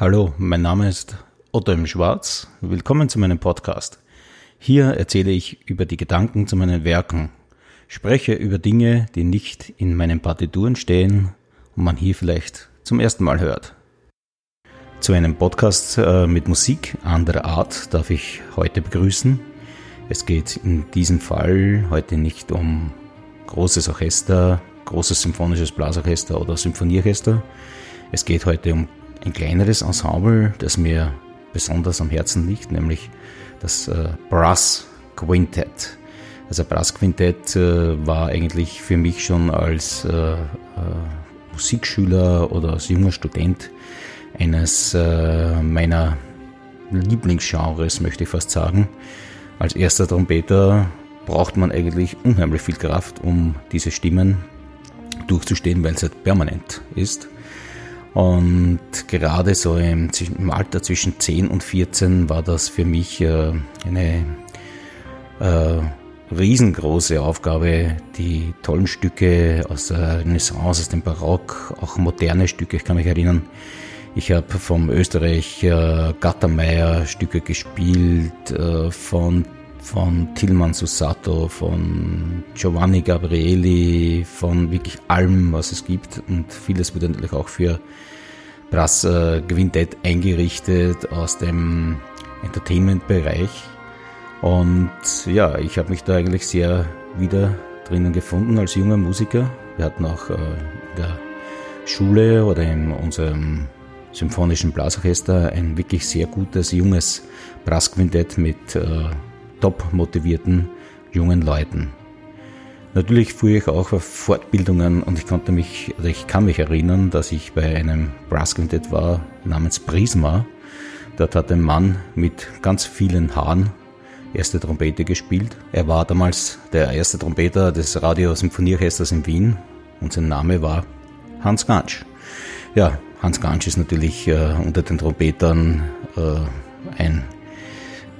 Hallo, mein Name ist Otto im Schwarz. Willkommen zu meinem Podcast. Hier erzähle ich über die Gedanken zu meinen Werken, spreche über Dinge, die nicht in meinen Partituren stehen und man hier vielleicht zum ersten Mal hört. Zu einem Podcast äh, mit Musik anderer Art darf ich heute begrüßen. Es geht in diesem Fall heute nicht um großes Orchester, großes symphonisches Blasorchester oder Symphonieorchester. Es geht heute um ein kleineres Ensemble, das mir besonders am Herzen liegt, nämlich das äh, Brass Quintet. Also Brass Quintett äh, war eigentlich für mich schon als äh, Musikschüler oder als junger Student eines meiner Lieblingsgenres, möchte ich fast sagen. Als erster Trompeter braucht man eigentlich unheimlich viel Kraft, um diese Stimmen durchzustehen, weil es halt permanent ist. Und gerade so im, Alter zwischen 10 und 14 war das für mich äh, eine äh, riesengroße Aufgabe, die tollen Stücke aus der Renaissance, aus dem Barock, auch moderne Stücke, ich kann mich erinnern, ich habe vom Österreich äh, Gattermeier Stücke gespielt, äh, von von Tilman Susato, von Giovanni Gabrieli, von wirklich allem, was es gibt. Und vieles wurde natürlich auch für Brass äh, Quintett eingerichtet aus dem Entertainment-Bereich. Und ja, ich habe mich da eigentlich sehr wieder drinnen gefunden als junger Musiker. Wir hatten auch äh, in der Schule oder in unserem symphonischen Blasorchester ein wirklich sehr gutes junges Brassquintett mit äh, top motivierten jungen Leuten. Natürlich fuhr ich auch auf Fortbildungen und ich konnte mich, oder ich kann mich erinnern, dass ich bei einem Brass Quintett war namens Prisma. Dort hat ein Mann mit ganz vielen Haaren erste Trompete gespielt. Er war damals der erste Trompeter des Radio-Symphonieorchesters in Wien und sein Name war Hans Gansch. Ja, Hans Gansch ist natürlich äh, unter den Trompetern äh, ein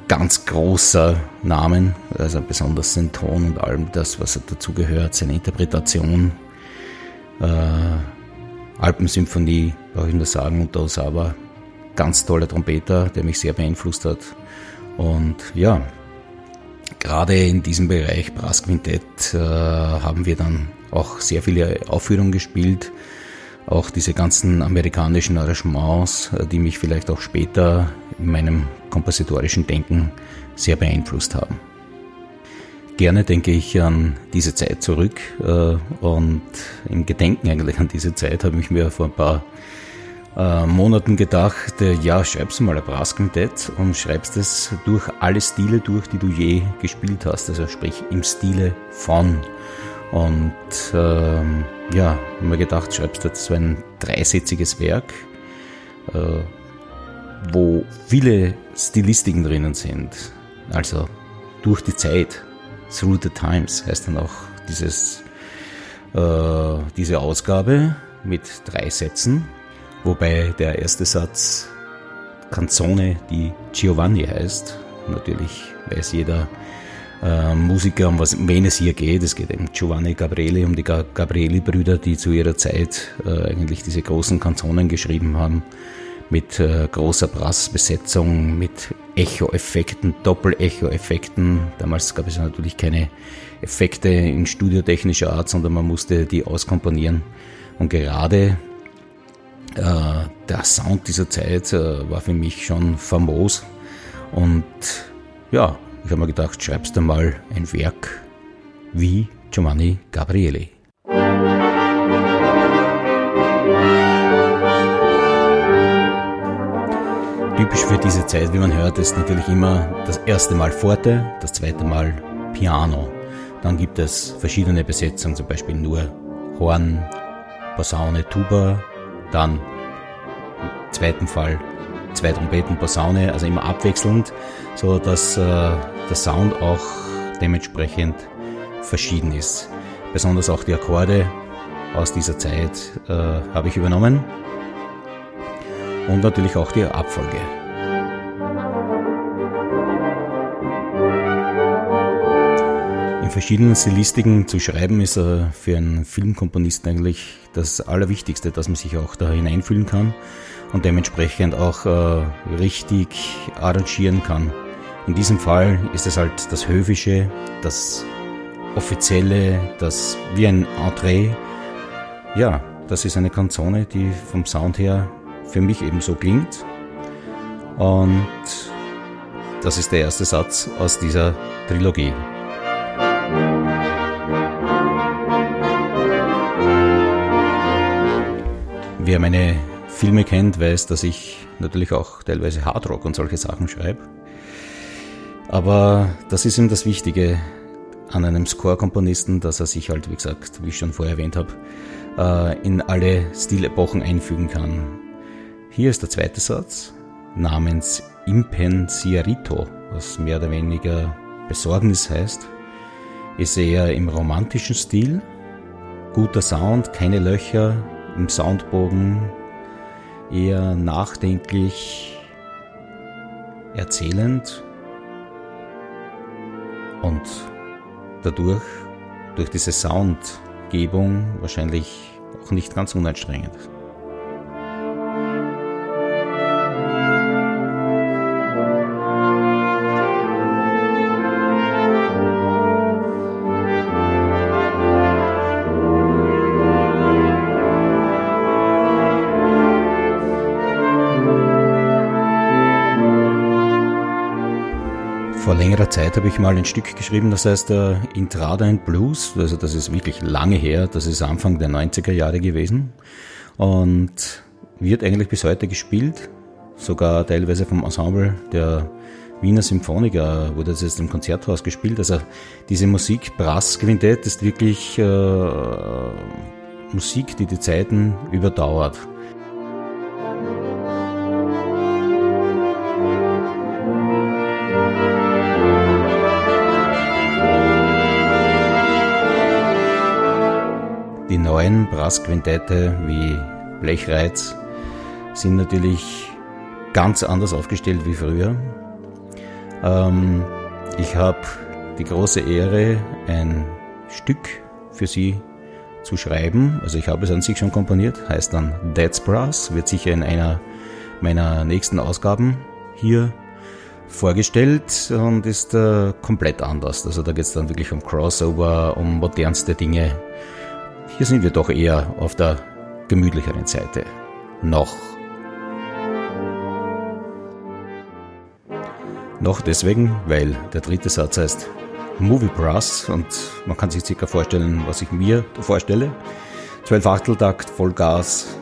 ganz großer Namen, also besonders sein Ton und allem das, was dazu gehört, seine Interpretation. Äh, Alpensymphonie, brauche ich nur sagen, und Osawa, ganz toller Trompeter, der mich sehr beeinflusst hat. Und ja, gerade in diesem Bereich Brassquintett äh, haben wir dann auch sehr viele Aufführungen gespielt auch diese ganzen amerikanischen Arrangements, äh, die mich vielleicht auch später in meinem kompositorischen Denken sehr beeinflusst haben. Gerne denke ich an diese Zeit zurück äh, und im Gedenken eigentlich an diese Zeit habe ich mir vor ein paar äh, Monaten gedacht, ja, schreibst du mal ein Brassquintett und schreibst es durch alle Stile durch, die du je gespielt hast, also sprich im Stile von und ähm, ja, haben wir gedacht, schreibst jetzt so ein dreisätziges Werk, äh, wo viele Stilistiken drinnen sind. Also durch die Zeit, through the times heißt dann auch dieses, äh, diese Ausgabe mit drei Sätzen, wobei der erste Satz Canzone die Giovanni heißt. Natürlich weiß jeder, äh, Musiker, um was, wen es hier geht. Es geht um Giovanni Gabrieli, um die Gabrieli-Brüder, die zu ihrer Zeit äh, eigentlich diese großen Kanzonen geschrieben haben, mit äh, großer Brassbesetzung, mit Echo-Effekten, Doppel-Echo-Effekten. Damals gab es natürlich keine Effekte in studiotechnischer Art, sondern man musste die auskomponieren. Und gerade äh, der Sound dieser Zeit äh, war für mich schon famos. Und ja, ich habe mir gedacht, schreibst du mal ein Werk wie Giovanni Gabrieli. Typisch für diese Zeit, wie man hört, ist natürlich immer das erste Mal Forte, das zweite Mal Piano. Dann gibt es verschiedene Besetzungen, zum Beispiel nur Horn, Posaune, Tuba, dann im zweiten Fall zwei Trompeten, Posaune, also immer abwechselnd, so dass äh, der Sound auch dementsprechend verschieden ist. Besonders auch die Akkorde aus dieser Zeit äh, habe ich übernommen und natürlich auch die Abfolge. In verschiedenen Stilistiken zu schreiben ist für einen Filmkomponisten eigentlich das Allerwichtigste, dass man sich auch da hineinfühlen kann und dementsprechend auch äh, richtig arrangieren kann. In diesem Fall ist es halt das Höfische, das Offizielle, das wie ein Entree. Ja, das ist eine Kanzone, die vom Sound her für mich eben so klingt. Und das ist der erste Satz aus dieser Trilogie. Wer meine Filme kennt, weiß, dass ich natürlich auch teilweise Hardrock und solche Sachen schreibe. Aber das ist eben das Wichtige an einem Score-Komponisten, dass er sich halt, wie gesagt, wie ich schon vorher erwähnt habe, äh, in alle Stilepochen einfügen kann. Hier ist der zweite Satz namens Impensiarito, was mehr oder weniger Besorgnis heißt, ist eher im romantischen Stil. Guter Sound, keine Löcher im Soundbogen, eher nachdenklich, erzählend und dadurch, durch diese Soundgebung, wahrscheinlich auch nicht ganz unanstrengend. Längerer Zeit habe ich mal ein Stück geschrieben, das heißt äh, Intrada and Blues. Also das ist wirklich lange her, das ist Anfang der 90er Jahre gewesen und wird eigentlich bis heute gespielt, sogar teilweise vom Ensemble der Wiener Symphoniker wurde das jetzt im Konzerthaus gespielt. Also diese Musik, Brass Quintett, ist wirklich äh, Musik, die die Zeiten überdauert. Die neuen Brassquintette wie Blechreiz sind natürlich ganz anders aufgestellt wie früher. Ähm, ich habe die große Ehre, ein Stück für Sie zu schreiben. Also ich habe es an sich schon komponiert, heißt dann Dead's Brass, wird sicher in einer meiner nächsten Ausgaben hier vorgestellt und ist äh, komplett anders. Also da geht es dann wirklich um Crossover, um modernste Dinge. Hier sind wir doch eher auf der gemütlicheren Seite. Noch. Noch deswegen, weil der dritte Satz heißt Movie Brass und man kann sich circa vorstellen, was ich mir vorstelle. Zwölf Achteltakt, Vollgas,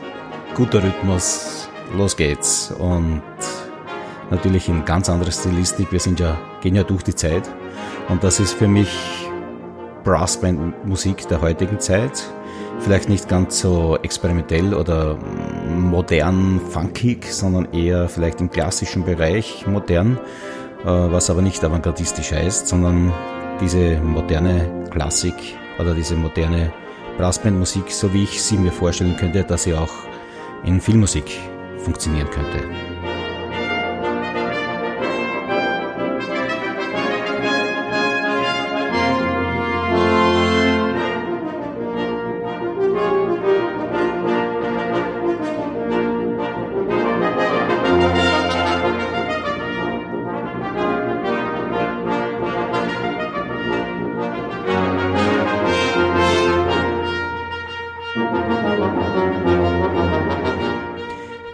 guter Rhythmus, los geht's und natürlich in ganz anderer Stilistik. Wir sind ja, gehen ja durch die Zeit und das ist für mich Brassband-Musik der heutigen Zeit vielleicht nicht ganz so experimentell oder modern funkig, sondern eher vielleicht im klassischen Bereich modern, äh, was aber nicht avantgardistisch heißt, sondern diese moderne Klassik oder diese moderne Brassbandmusik, so wie ich sie mir vorstellen könnte, dass sie auch in Filmmusik funktionieren könnte.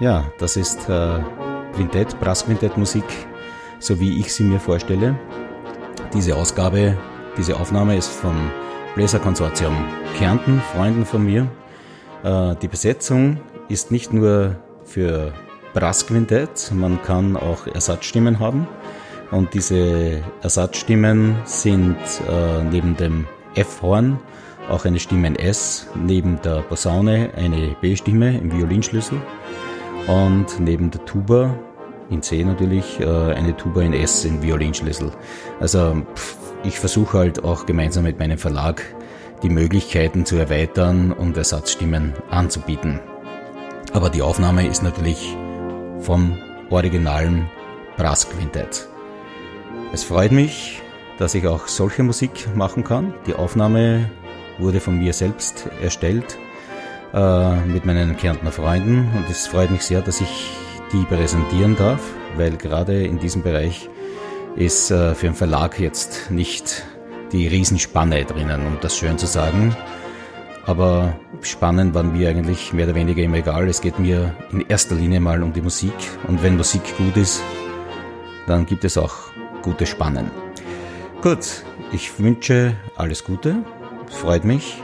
Ja, das ist äh, Quintett, Brassquintett-Musik, so wie ich sie mir vorstelle. Diese Ausgabe, diese Aufnahme ist vom Bläserkonsortium Kärnten, Freunden von mir. Äh, die Besetzung ist nicht nur für Brassquintett, man kann auch Ersatzstimmen haben. Und diese Ersatzstimmen sind äh, neben dem F-Horn auch eine Stimme in S, neben der Posaune eine B-Stimme im Violinschlüssel und neben der Tuba in C natürlich äh, eine Tuba in S in Violinschlüssel. Also ich versuche halt auch gemeinsam mit meinem Verlag die Möglichkeiten zu erweitern und Ersatzstimmen anzubieten. Aber die Aufnahme ist natürlich vom originalen Brassquintett. Es freut mich, dass ich auch solche Musik machen kann. Die Aufnahme wurde von mir selbst erstellt äh, mit meinen Kärntner Freunden und es freut mich sehr, dass ich die präsentieren darf, weil gerade in diesem Bereich ist äh, für einen Verlag jetzt nicht die Riesenspanne drinnen, um das schön zu sagen. Aber spannend waren mir eigentlich mehr oder weniger immer egal. Es geht mir in erster Linie mal um die Musik. Und wenn Musik gut ist, dann gibt es auch gute Spannen. Gut, ich wünsche alles Gute. Freut mich,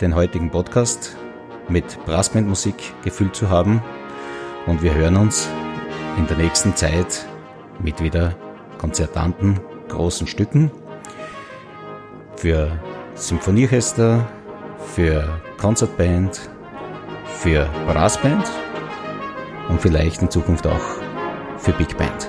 den heutigen Podcast mit Brassbandmusik gefüllt zu haben. Und wir hören uns in der nächsten Zeit mit wieder konzertanten großen Stücken für Symphonieorchester, für Konzertband, für Brassband und vielleicht in Zukunft auch für Big Band.